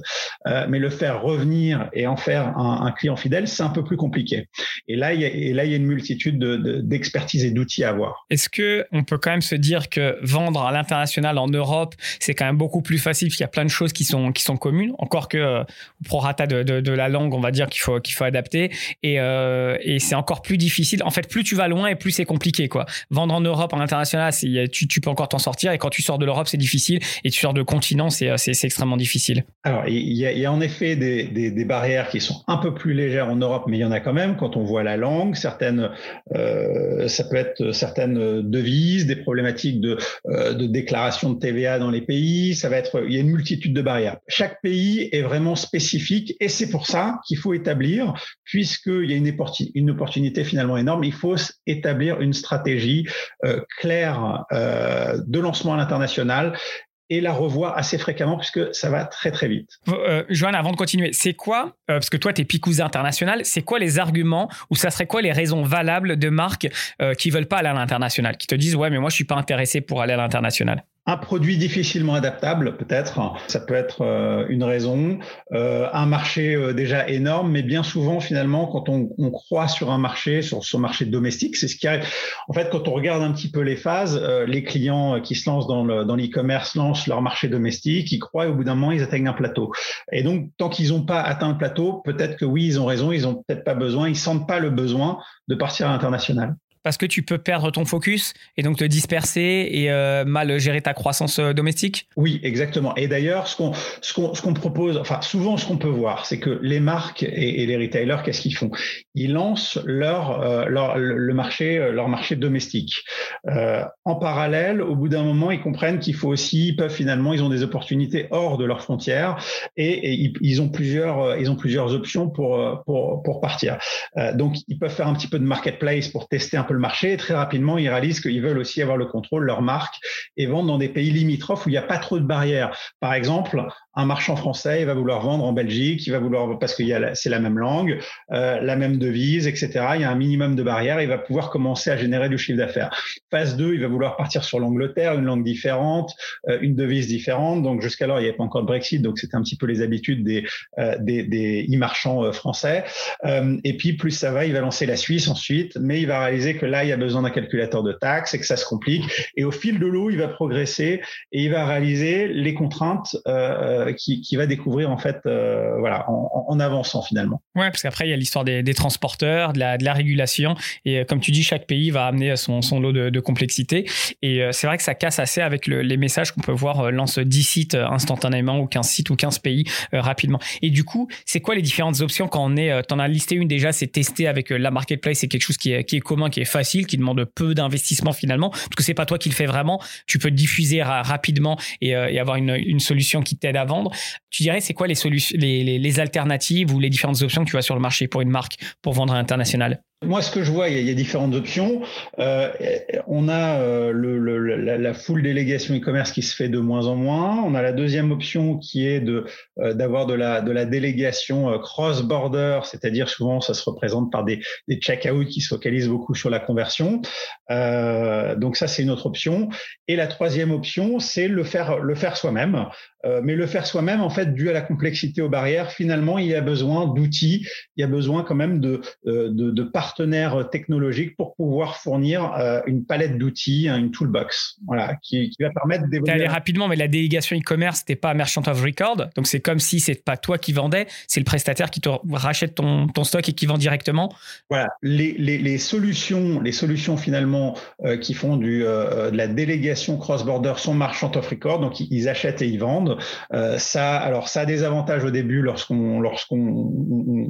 euh, mais le faire revenir et en faire un, un client fidèle, c'est un peu plus compliqué. Et là, il y a, et là, il y a une multitude d'expertise de, et d'outils à avoir. Est-ce que on peut quand même se dire que vendre à l'international en Europe, c'est quand même beaucoup plus facile, qu'il y a plein de choses qui sont qui sont communes, encore que euh, au prorata de, la langue, on va dire qu'il faut qu'il faut adapter, et, euh, et c'est encore plus difficile. En fait, plus tu vas loin et plus c'est compliqué, quoi. Vendre en Europe, en international, tu, tu peux encore t'en sortir, et quand tu sors de l'Europe, c'est difficile et tu sors de continent, c'est extrêmement difficile. Alors, il y, a, il y a en effet des, des, des, barrières qui sont un peu plus légères en Europe, mais il y en a quand même quand on voit la langue, certaines, euh, ça peut être certaines devises, des problématiques de, euh, déclaration de TVA dans les pays, ça va être, il y a une multitude de barrières. Chaque pays est vraiment spécifique et c'est pour ça qu'il faut établir, puisqu'il y a une, opportunité finalement énorme, il faut établir une stratégie euh, claire de lancement à l'international et la revoir assez fréquemment puisque ça va très très vite. Euh, Joanne, avant de continuer, c'est quoi, euh, parce que toi tu es international, c'est quoi les arguments ou ça serait quoi les raisons valables de marques euh, qui veulent pas aller à l'international, qui te disent ouais mais moi je suis pas intéressé pour aller à l'international? Un produit difficilement adaptable, peut-être, ça peut être euh, une raison. Euh, un marché euh, déjà énorme, mais bien souvent, finalement, quand on, croit sur un marché, sur son marché domestique, c'est ce qui arrive. En fait, quand on regarde un petit peu les phases, les clients qui se lancent dans l'e-commerce lancent leur marché domestique, ils croient et au bout d'un moment, ils atteignent un plateau. Et donc, tant qu'ils n'ont pas atteint le plateau, peut-être que oui, ils ont raison, ils n'ont peut-être pas besoin, ils sentent pas le besoin de partir à l'international. Parce que tu peux perdre ton focus et donc te disperser et euh, mal gérer ta croissance euh, domestique Oui, exactement. Et d'ailleurs, ce qu'on ce qu'on propose, enfin souvent ce qu'on peut voir, c'est que les marques et, les retailers, qu'est-ce qu'ils font? Ils lancent leur, euh, leur le marché leur marché domestique. en parallèle, au bout d'un moment, ils comprennent qu'il faut aussi, peuvent finalement, ils ont des opportunités hors de leurs frontières et, ils, ils, ont plusieurs ils ont plusieurs options pour pour pour partir. donc ils peuvent faire un petit peu de marketplace pour tester un peu le marché. Très rapidement, ils réalisent qu'ils veulent aussi avoir le contrôle leur marque et vendre dans des pays limitrophes où il n'y a pas trop de barrières. Par exemple, un marchand français, il va vouloir vendre en Belgique, il va vouloir parce que c'est la même langue, euh, la même devise, etc. Il y a un minimum de barrières, il va pouvoir commencer à générer du chiffre d'affaires. Phase 2, il va vouloir partir sur l'Angleterre, une langue différente, euh, une devise différente. Donc jusqu'alors, il n'y avait pas encore de Brexit, donc c'était un petit peu les habitudes des euh, des, des e-marchands français. et puis plus ça va, il va lancer la Suisse ensuite, mais il va réaliser que là, il y a besoin d'un calculateur de taxes et que ça se complique. Et au fil de l'eau, il va progresser et il va réaliser les contraintes euh, qui, qui, va découvrir en fait, euh, voilà, en, avançant finalement. Ouais, parce qu'après il y a l'histoire des, transporteurs, de la, régulation, et euh, comme tu dis, chaque pays va amener son, lot de, complexité. Et c'est vrai que ça casse assez avec le, les messages qu'on peut voir lance 10 sites instantanément ou 15 sites ou 15 pays rapidement. Et du coup, c'est quoi les différentes options quand on est, t'en as listé une déjà, c'est tester avec la marketplace, c'est quelque chose qui est, commun, qui est facile, qui demande peu d'investissement finalement, parce que c'est pas toi qui le fais vraiment. Tu peux diffuser rapidement et, avoir une, une solution qui t'aide à Tu dirais, c'est quoi les, solutions, les, les, alternatives ou les différentes options que tu as sur le marché pour une marque pour vendre à l'international? Moi, ce que je vois, il y a, différentes options. Euh, on a euh, le, la, la, full délégation e-commerce qui se fait de moins en moins. On a la deuxième option qui est de euh, d'avoir de la de la délégation euh, cross-border, c'est-à-dire souvent ça se représente par des des check-out qui se focalisent beaucoup sur la conversion. Euh, donc ça, c'est une autre option. Et la troisième option, c'est le faire le faire soi-même. mais le faire soi-même, en fait, dû à la complexité aux barrières, finalement, il y a besoin d'outils, il y a besoin quand même de de, de partenaires partenaires technologiques pour pouvoir fournir euh, une palette d'outils, hein, une toolbox, voilà, qui, va permettre d'évoluer. aller rapidement, mais la délégation e-commerce, c'était pas Merchant of Record, donc c'est comme si c'est pas toi qui vendais, c'est le prestataire qui te rachète ton, ton stock et qui vend directement. Voilà, les, les, les solutions, les solutions finalement euh, qui font du, euh, de la délégation cross-border sont Merchant of Record, donc ils achètent et ils vendent. ça, alors ça a des avantages au début lorsqu'on lorsqu'on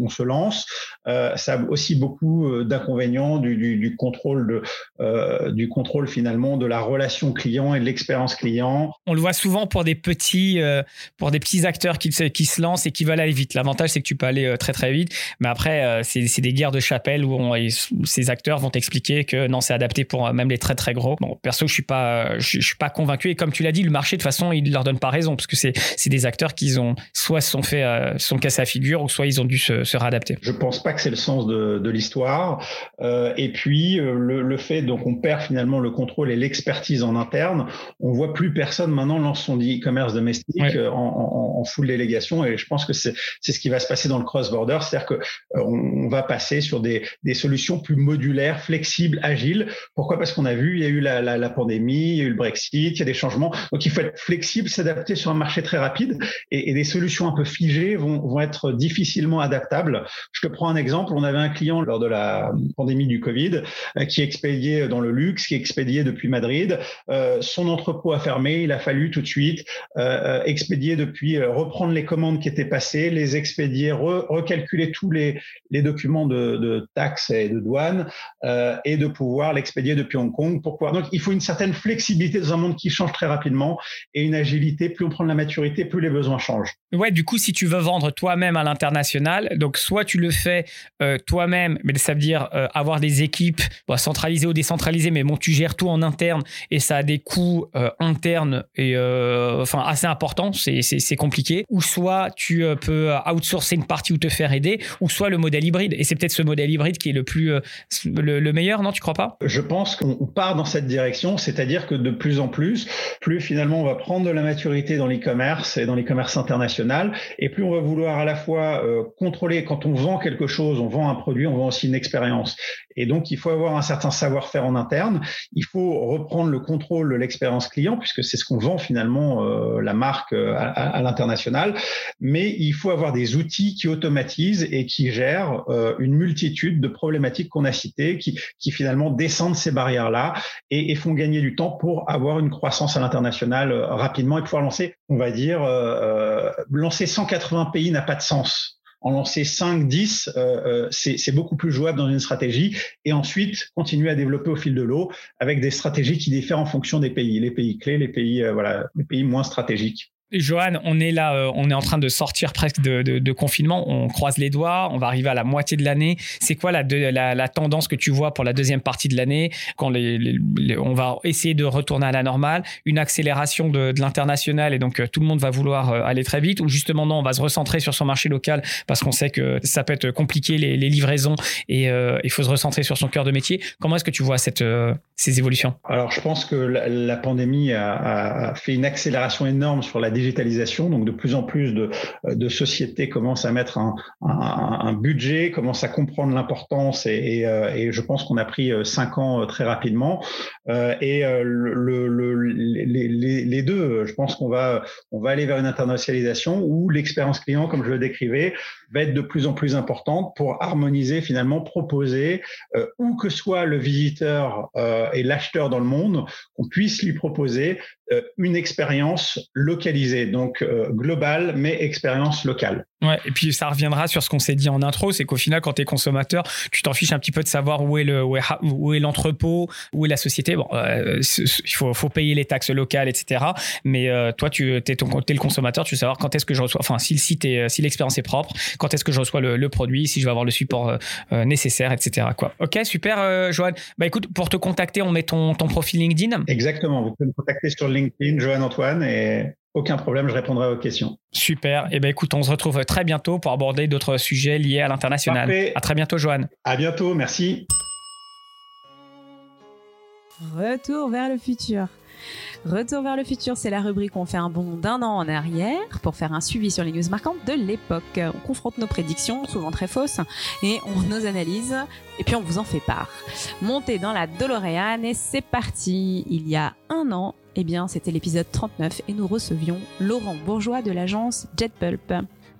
on, se lance. ça a aussi beaucoup euh, d'inconvénients du, contrôle de, euh, du contrôle finalement de la relation client et de l'expérience client. On le voit souvent pour des petits euh, pour des petits acteurs qui, qui se lancent et qui veulent aller vite. L'avantage c'est que tu peux aller très très vite, mais après c'est des guerres de chapelle où, ces acteurs vont t'expliquer que non c'est adapté pour même les très très gros. Bon perso je suis pas je, suis pas convaincu et comme tu l'as dit le marché de toute façon il leur donne pas raison parce que c'est c'est des acteurs qui ont soit se sont fait sont cassés à figure ou soit ils ont dû se, se réadapter. Je pense pas que c'est le sens de, de l'histoire euh, et puis euh, le, fait donc on perd finalement le contrôle et l'expertise en interne. On voit plus personne maintenant lance son e-commerce domestique euh, en, en, full délégation. Et je pense que c'est ce qui va se passer dans le cross-border, c'est-à-dire que on, va passer sur des, des solutions plus modulaires, flexibles, agiles. Pourquoi? Parce qu'on a vu, il y a eu la, la, la, pandémie, il y a eu le Brexit, il y a des changements. Donc il faut être flexible, s'adapter sur un marché très rapide. Et, et, des solutions un peu figées vont, vont être difficilement adaptables. Je te prends un exemple. On avait un client lors de la pandémie du Covid, euh, qui expédiait dans le luxe, qui expédiait depuis Madrid. Euh, son entrepôt a fermé, il a fallu tout de suite euh, expédier depuis, reprendre les commandes qui étaient passées, les expédier, recalculer tous les, documents de, taxes et de douane et de pouvoir l'expédier depuis Hong Kong. Pourquoi? Donc il faut une certaine flexibilité dans un monde qui change très rapidement et une agilité. Plus on prend de la maturité, plus les besoins changent. Ouais, du coup, si tu veux vendre toi-même à l'international, donc soit tu le fais toi-même, mais ça dire euh, avoir des équipes centralisées ou décentralisées, mais bon, tu gères tout en interne et ça a des coûts euh, internes et euh, enfin assez importants, c'est compliqué. Ou soit tu peux outsourcer une partie ou te faire aider, ou soit le modèle hybride. Et c'est peut-être ce modèle hybride qui est le plus le, meilleur, non Tu crois pas? Je pense qu'on part dans cette direction, c'est-à-dire que de plus en plus, plus finalement on va prendre de la maturité dans l'e-commerce et dans l'e-commerce international, et plus on va vouloir à la fois contrôler quand on vend quelque chose, on vend un produit, on vend aussi une Et donc, il faut avoir un certain savoir-faire en interne. Il faut reprendre le contrôle de l'expérience client, puisque c'est ce qu'on vend finalement euh, la marque euh, à, l'international. Mais il faut avoir des outils qui automatisent et qui gèrent euh, une multitude de problématiques qu'on a citées, qui, qui finalement descendent ces barrières-là et, et, font gagner du temps pour avoir une croissance à l'international rapidement et pouvoir lancer, on va dire, lancer 180 pays n'a pas de sens en lancer 5, 10, euh, euh c'est beaucoup plus jouable dans une stratégie. Et ensuite, continuer à développer au fil de l'eau avec des stratégies qui diffèrent en fonction des pays, les pays clés, les pays, euh, voilà, les pays moins stratégiques. Johan, on est là, euh, on est en train de sortir presque de, confinement. On croise les doigts, on va arriver à la moitié de l'année. C'est quoi la, tendance que tu vois pour la deuxième partie de l'année quand on va essayer de retourner à la normale, une accélération de, l'international et donc euh, tout le monde va vouloir euh, aller très vite ou justement non, on va se recentrer sur son marché local parce qu'on sait que ça peut être compliqué les, livraisons et il faut se recentrer sur son cœur de métier. Comment est-ce que tu vois ces évolutions? Alors je pense que la, pandémie a, a, fait une accélération énorme sur la digitalisation. Donc de plus en plus de, de sociétés commencent à mettre un, un, budget, commencent à comprendre l'importance et, et, euh, et, je pense qu'on a pris euh, cinq ans euh, très rapidement. Et le, le, les, les, deux, je pense qu'on va, on va aller vers une internationalisation où l'expérience client, comme je le décrivais, va être de plus en plus importante pour harmoniser finalement, proposer où que soit le visiteur et l'acheteur dans le monde, qu'on puisse lui proposer euh, une expérience localisée, donc euh, globale, mais expérience locale. Ouais, et puis ça reviendra sur ce qu'on s'est dit en intro, c'est qu'au final, quand tu es consommateur, tu t'en fiches un petit peu de savoir où est le où est l'entrepôt, où est la société. Bon, euh, il faut, faut, payer les taxes locales, etc. Mais toi, tu es, le consommateur, tu veux savoir quand est-ce que je reçois, enfin, si le si l'expérience est propre, quand est-ce que je reçois le, produit, si je vais avoir le support nécessaire, etc. Quoi. Ok, super, Johan. Bah écoute, pour te contacter, on met ton, ton profil LinkedIn. Exactement, vous pouvez me contacter sur LinkedIn, Johan Antoine, et aucun problème, je répondrai à vos questions. Super. Et eh ben écoute, on se retrouve très bientôt pour aborder d'autres sujets liés à l'international. À très bientôt, Johan. À bientôt, merci. Retour vers le futur. Retour vers le futur, c'est la rubrique où on fait un bond d'un an en arrière pour faire un suivi sur les news marquantes de l'époque. On confronte nos prédictions, souvent très fausses, et on nos analyse, et puis on vous en fait part. Montez dans la DeLorean et c'est parti. Il y a un an, eh bien, c'était l'épisode 39 et nous recevions Laurent Bourgeois de l'agence JetPulp.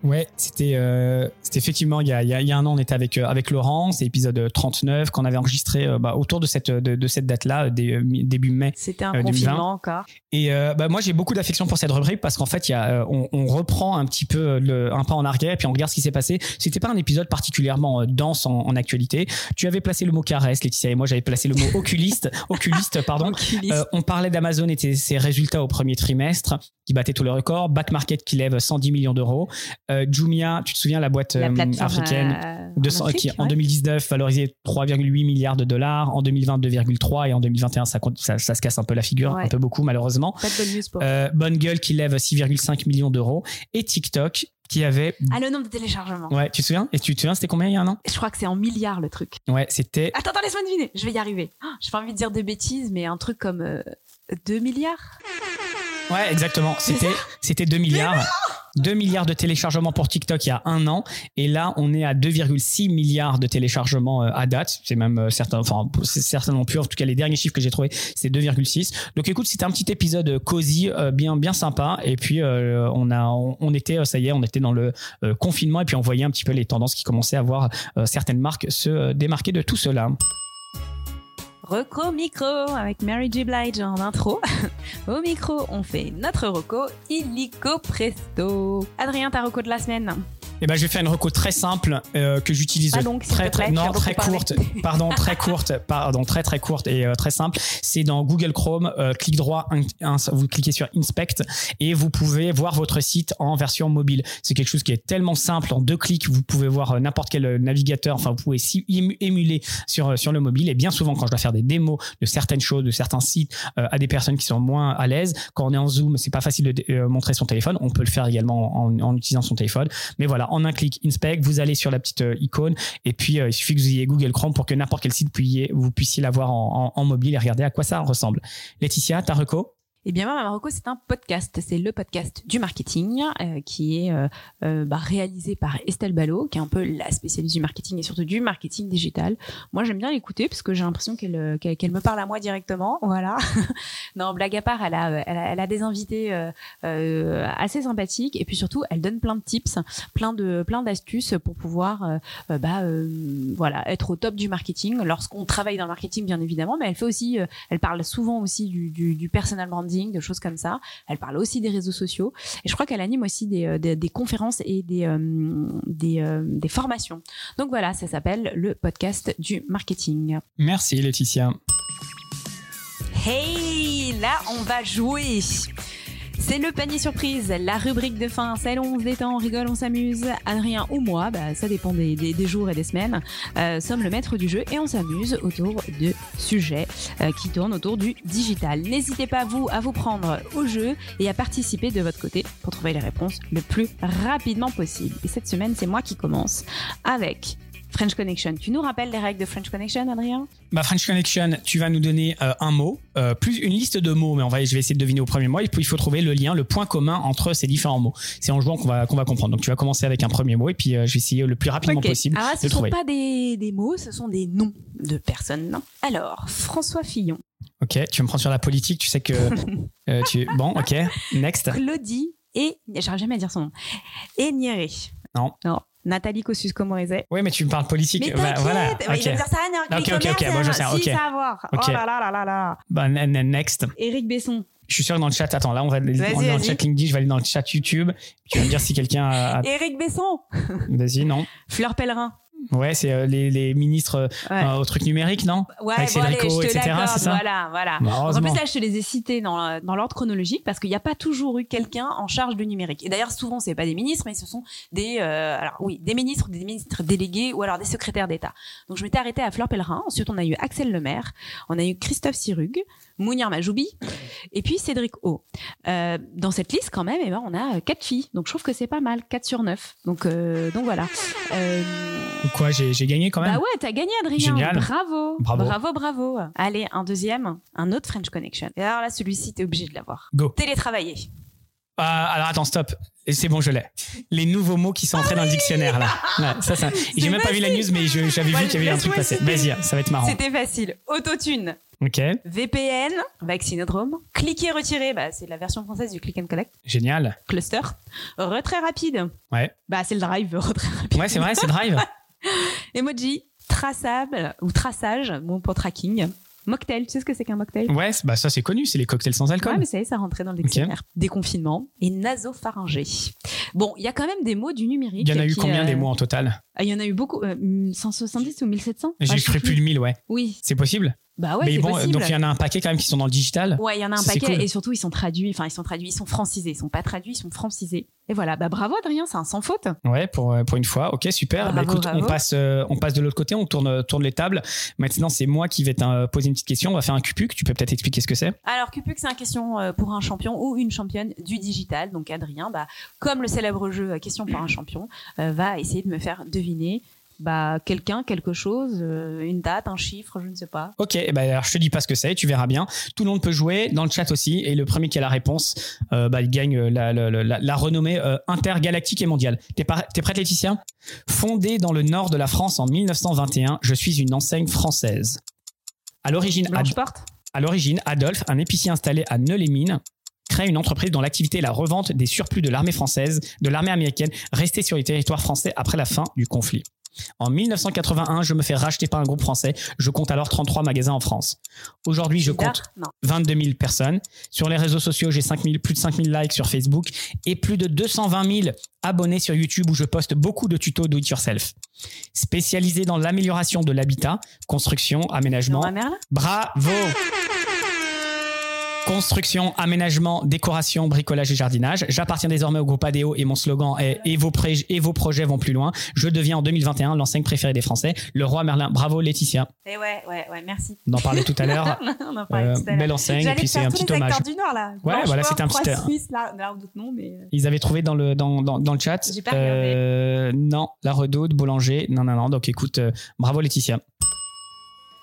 Ouais, c'était euh, effectivement il y, a, il y, a, un an on était avec euh, avec Laurent, c'est épisode 39 qu'on avait enregistré euh, bah, autour de cette de, de cette date là début mai. C'était un confinement encore. Et bah, moi j'ai beaucoup d'affection pour cette rubrique parce qu'en fait il y a on, on, reprend un petit peu le, un pas en arrière et puis on regarde ce qui s'est passé. C'était pas un épisode particulièrement dense en, en, actualité. Tu avais placé le mot caresse, Laetitia et moi j'avais placé le mot [LAUGHS] oculiste, oculiste pardon. on parlait d'Amazon et ses résultats au premier trimestre qui battait tous les records, Back Market qui lève 110 millions d'euros. Euh, Jumia, tu te souviens la boîte euh, africaine euh, qui en 2019 valorisait 3,8 milliards de dollars, en 2020 2,3 et en 2021 ça, ça, se casse un peu la figure, un peu beaucoup malheureusement. Pas de bonne news pour. bonne gueule qui lève 6,5 millions d'euros et TikTok qui avait. Ah, le nombre de téléchargements. Ouais, tu te souviens? Et tu te souviens, c'était combien il y a un an? Je crois que c'est en milliards le truc. Ouais, c'était. Attends, attends, laisse-moi deviner. Je vais y arriver. Je J'ai pas envie de dire de bêtises, mais un truc comme 2 milliards? Ouais, exactement. C'était, c'était 2 milliards. 2 milliards de téléchargements pour TikTok il y a un an. Et là, on est à 2,6 milliards de téléchargements euh, à date. C'est même euh, certain, enfin, c'est certainement plus. En tout cas, les derniers chiffres que j'ai trouvés, c'est 2,6. Donc, écoute, c'était un petit épisode euh, cosy, bien, bien sympa. Et puis, on a, on, était, ça y est, on était dans le confinement et puis on voyait un petit peu les tendances qui commençaient à voir certaines marques se démarquer de tout cela. Reco Micro avec Mary J. Blige en intro. [LAUGHS] Au micro, on fait notre reco illico presto. Adrien, ta reco de la semaine eh ben, je vais faire une reco très simple euh, que j'utilise très très non très courte pardon très courte [LAUGHS] pardon très très courte et euh, très simple. C'est dans Google Chrome euh, clic droit vous cliquez sur inspect et vous pouvez voir votre site en version mobile. C'est quelque chose qui est tellement simple. En deux clics vous pouvez voir n'importe quel navigateur. Enfin vous pouvez émuler sur sur le mobile. Et bien souvent quand je dois faire des démos de certaines choses de certains sites à des personnes qui sont moins à l'aise quand on est en zoom c'est pas facile de montrer son téléphone. On peut le faire également en, en utilisant son téléphone. Mais voilà en un clic inspect, vous allez sur la petite euh, icône et puis euh, il suffit que vous ayez Google Chrome pour que n'importe quel site vous puissiez l'avoir en, mobile et regarder à quoi ça ressemble. Laetitia, ta reco? Eh bien, moi, Marocco, c'est un podcast. C'est le podcast du marketing euh, qui est euh, euh, bah, réalisé par Estelle Ballot, qui est un peu la spécialiste du marketing et surtout du marketing digital. Moi, j'aime bien l'écouter parce que j'ai l'impression qu'elle qu'elle me parle à moi directement. Voilà. [LAUGHS] non, blague à part, elle a, elle a, elle a des invités assez sympathiques et puis surtout, elle donne plein de tips, plein de plein d'astuces pour pouvoir bah, voilà être au top du marketing lorsqu'on travaille dans le marketing, bien évidemment, mais elle fait aussi, elle parle souvent aussi du, du, du personal branding de choses comme ça. Elle parle aussi des réseaux sociaux et je crois qu'elle anime aussi des, euh, des, conférences et des, euh, des, euh, des, formations. Donc voilà, ça s'appelle le podcast du marketing. Merci Laetitia. Hey, là on va jouer. C'est le panier surprise, la rubrique de fin, celle où on se détend, on rigole, on s'amuse. Adrien ou moi, bah, ça dépend des, jours et des semaines, euh, sommes le maître du jeu et on s'amuse autour de sujets euh, qui tournent autour du digital. N'hésitez pas, vous, à vous prendre au jeu et à participer de votre côté pour trouver les réponses le plus rapidement possible. Et cette semaine, c'est moi qui commence avec French Connection. Tu nous rappelles les règles de French Connection, Adrien? Bah, French Connection, tu vas nous donner euh, un mot, euh, plus une liste de mots, mais on va, je vais essayer de deviner au premier mot. Et puis il faut trouver le lien, le point commun entre ces différents mots. C'est en jouant qu'on va, qu'on va comprendre. Donc tu vas commencer avec un premier mot et puis euh, je vais essayer le plus rapidement possible ah, ce ne sont pas des, des, mots, ce sont des noms de personnes. Alors, François Fillon. Ok, tu me prendre sur la politique, tu sais que [LAUGHS] tu... Bon, ok, next. Claudie et... J'arrive jamais à dire son nom. Et Nieré. Non. Non. Nathalie Kosciusko-Morizet. Oui, mais tu me parles politique. Mais bah, voilà. Okay. Il va dire ça, Ok, ok, ok. Moi, je sais. Si, savoir. Oh là là là là là. Bah, next. Éric Besson. Je suis sûr que dans le chat, attends, là, on va aller dans le chat LinkedIn, je vais aller dans le chat YouTube. Tu vas me dire si quelqu'un a. Éric Besson. Vas-y, non. Fleur Pellerin. Ouais, c'est euh, les, les, ministres euh, au truc numérique, non Ouais, Avec bon, etc. C'est ça Voilà, voilà. En plus, là, je te les ai cités dans, dans l'ordre chronologique parce qu'il n'y a pas toujours eu quelqu'un en charge du numérique. Et d'ailleurs, souvent, c'est pas des ministres, mais ce sont des, euh, alors oui, des ministres, des ministres délégués ou alors des secrétaires d'État. Donc, je m'étais arrêtée à Fleur Pellerin. Ensuite, on a eu Axel Lemaire, on a eu Christophe Sirug, Mounir Majoubi et puis Cédric O. Euh, dans cette liste, quand même, eh ben, on a quatre filles. Donc, je trouve que c'est pas mal, 4 sur 9. Donc, euh, donc voilà. Euh... Quoi, j'ai gagné quand même Bah ouais, t'as gagné, Adrien. Génial. Bravo. bravo. Bravo, bravo. Allez, un deuxième, un autre French Connection. Et alors là, celui-ci, t'es obligé de l'avoir. Go. Télétravailler. Alors attends, stop. C'est bon, je l'ai. Les nouveaux mots qui sont entrés dans le dictionnaire là. ça, ça. J'ai même pas vu la news, mais j'avais vu qu'il y avait un truc passé. Vas-y, ça va être marrant. C'était facile. Autotune. Ok. VPN, vaccinodrome. Cliquer retirer, bah, c'est la version française du click and collect. Génial. Cluster. Retrait rapide. Ouais. Bah, c'est le drive, [LAUGHS] retrait rapide. Ouais, c'est vrai, c'est drive. Emoji. Traçable ou traçage, bon pour tracking. Mocktail, tu sais ce que c'est qu'un mocktail? Ouais, bah ça c'est connu, c'est les cocktails sans alcool. Ouais, mais ça y est, ça rentrait dans le dictionnaire. Déconfinement et nasopharyngé. Bon, il y a quand même des mots du numérique. Il y en a eu combien des euh, mots en total? Ah, Il y en a eu beaucoup, 170 euh, ou 1700 J'ai cru plus de 1000, ouais. Oui. C'est possible? Bah ouais, mais bon, donc il y en a un paquet quand même qui sont dans le digital. Ouais, il y en a un paquet et surtout ils sont traduits, enfin ils sont traduits, ils sont francisés, ils sont pas traduits, ils sont francisés. Et voilà, bah bravo Adrien, c'est un sans faute. Ouais, pour pour une fois, ok super. bah, écoute, on passe euh, on passe de l'autre côté, on tourne tourne les tables. Maintenant c'est moi qui vais te poser une petite question. On va faire un cupuc. Tu peux peut-être expliquer ce que c'est? Alors cupuc, c'est une question euh, pour un champion ou une championne du digital. Donc Adrien, bah comme le célèbre jeu euh, Question pour un champion, va essayer de me faire deviner bah, quelqu'un, quelque chose, euh, une date, un chiffre, je ne sais pas. Ok, bah, alors je te dis pas ce que c'est, tu verras bien. Tout le monde peut jouer dans le chat aussi, et le premier qui a la réponse, euh, bah, il gagne la, la, la, renommée euh, intergalactique et mondiale. T'es, t'es prête, Laetitia? Fondée dans le nord de la France en 1921, je suis une enseigne française. À l'origine, à l'origine, Adolphe, un épicier installé à Neulémine, crée une entreprise dont l'activité est la revente des surplus de l'armée française, de l'armée américaine, restée sur les territoires français après la fin du conflit. En 1981, je me fais racheter par un groupe français. Je compte alors 33 magasins en France. Aujourd'hui, je compte 22 000 personnes. Sur les réseaux sociaux, j'ai 5 plus de 5 000 likes sur Facebook et plus de 220 000 abonnés sur YouTube où je poste beaucoup de tutos do it yourself. Spécialisé dans l'amélioration de l'habitat, construction, aménagement. Bravo! Construction, aménagement, décoration, bricolage et jardinage. J'appartiens désormais au groupe ADO et mon slogan est et vos, et vos projets vont plus loin. Je deviens en 2021 l'enseigne préférée des Français, le roi Merlin. Bravo Laetitia. Et eh ouais, ouais, ouais, merci. On en parlait tout à l'heure. [LAUGHS] On en parlait euh, tout à l'heure. Belle enseigne et puis c'est un petit hommage. du Nord là. Ouais, voilà, c'était un petit. Suisse, là, là noms, mais... Euh. Ils avaient trouvé dans le dans, dans, dans le chat. J'ai pas euh, non, la Redoute, Boulanger. Non, non, non. Donc écoute, euh, bravo Laetitia.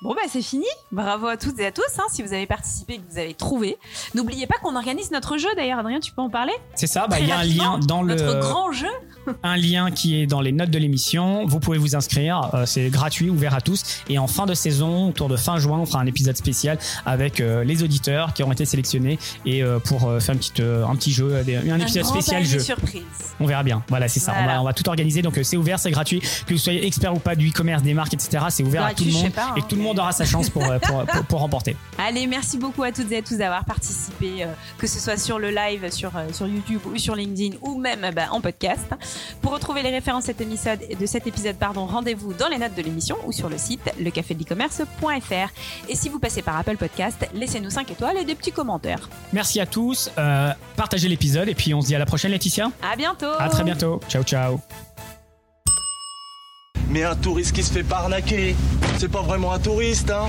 Bon bah c'est fini. Bravo à toutes et à tous. Hein, si vous avez participé et que vous avez trouvé. N'oubliez pas qu'on organise notre jeu d'ailleurs. Adrien, tu peux en parler? C'est ça. Bah, il y a un lien dans le notre grand jeu. [LAUGHS] un lien qui est dans les notes de l'émission. Vous pouvez vous inscrire. Euh, c'est gratuit, ouvert à tous. Et en fin de saison, autour de fin juin, on fera un épisode spécial avec euh, les auditeurs qui auront été sélectionnés et euh, pour faire une petite, un petit jeu, un épisode spécial jeu. surprise. On verra bien. Voilà, c'est ça. On va, on va tout organiser. Donc c'est ouvert, c'est gratuit. Que vous soyez expert ou pas du e-commerce, des marques, etc. C'est ouvert à tout le monde pas, et hein, tout le mais- monde aura sa chance pour, euh, pour, pour, pour remporter. Allez, merci beaucoup à toutes et à tous d'avoir participé, euh, que ce soit sur le live, sur, euh, sur YouTube ou sur LinkedIn ou même euh, bah, en podcast. Pour retrouver les références de cet épisode, de cet épisode pardon, rendez-vous dans les notes de l'émission ou sur le site lecafé-de-e-commerce.fr. Et si vous passez par Apple Podcast, laissez-nous 5 étoiles et des petits commentaires. Merci à tous. euh, partagez l'épisode et puis on se dit à la prochaine, Laetitia. À bientôt À très bientôt. Ciao, ciao. Mais un touriste qui se fait pas arnaquer, c'est pas vraiment un touriste, hein